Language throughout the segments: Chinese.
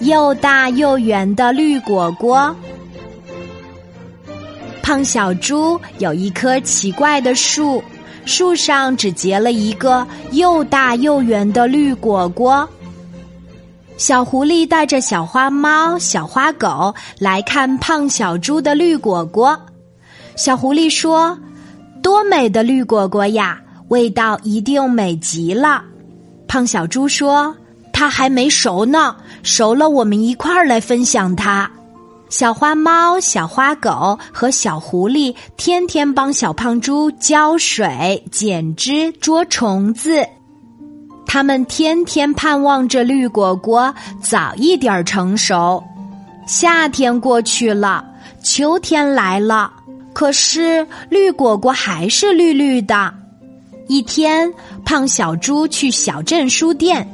又大又圆的绿果果。胖小猪有一棵奇怪的树，树上只结了一个又大又圆的绿果果。小狐狸带着小花猫、小花狗来看胖小猪的绿果果。小狐狸说：“多美的绿果果呀，味道一定美极了。”胖小猪说：“它还没熟呢，熟了我们一块儿来分享它。”小花猫、小花狗和小狐狸天天帮小胖猪浇水、剪枝、捉虫子。他们天天盼望着绿果果早一点成熟。夏天过去了，秋天来了，可是绿果果还是绿绿的。一天，胖小猪去小镇书店，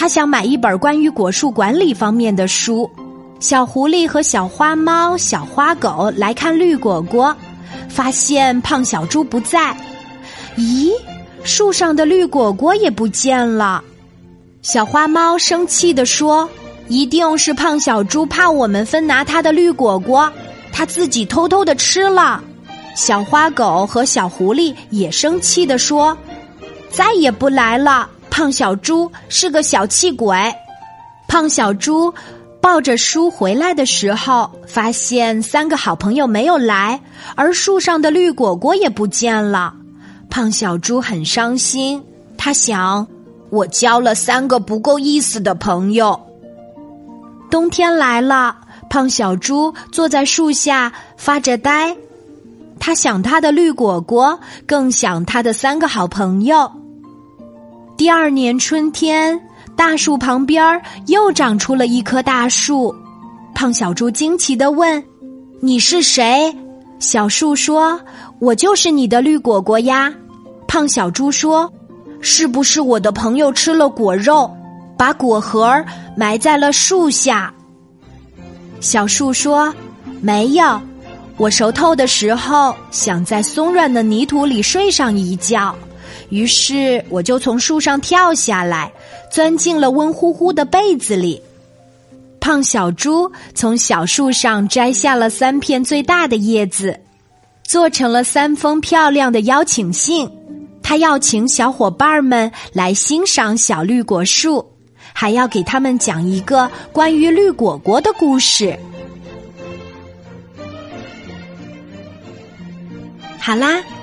他想买一本关于果树管理方面的书。小狐狸和小花猫、小花狗来看绿果果，发现胖小猪不在。咦？树上的绿果果也不见了，小花猫生气地说：“一定是胖小猪怕我们分拿他的绿果果，他自己偷偷的吃了。”小花狗和小狐狸也生气地说：“再也不来了，胖小猪是个小气鬼。”胖小猪抱着书回来的时候，发现三个好朋友没有来，而树上的绿果果也不见了。胖小猪很伤心，他想：我交了三个不够意思的朋友。冬天来了，胖小猪坐在树下发着呆，他想他的绿果果，更想他的三个好朋友。第二年春天，大树旁边又长出了一棵大树。胖小猪惊奇的问：“你是谁？”小树说：“我就是你的绿果果呀。”胖小猪说：“是不是我的朋友吃了果肉，把果核埋在了树下？”小树说：“没有，我熟透的时候想在松软的泥土里睡上一觉，于是我就从树上跳下来，钻进了温乎乎的被子里。”胖小猪从小树上摘下了三片最大的叶子。做成了三封漂亮的邀请信，他要请小伙伴们来欣赏小绿果树，还要给他们讲一个关于绿果果的故事。好啦，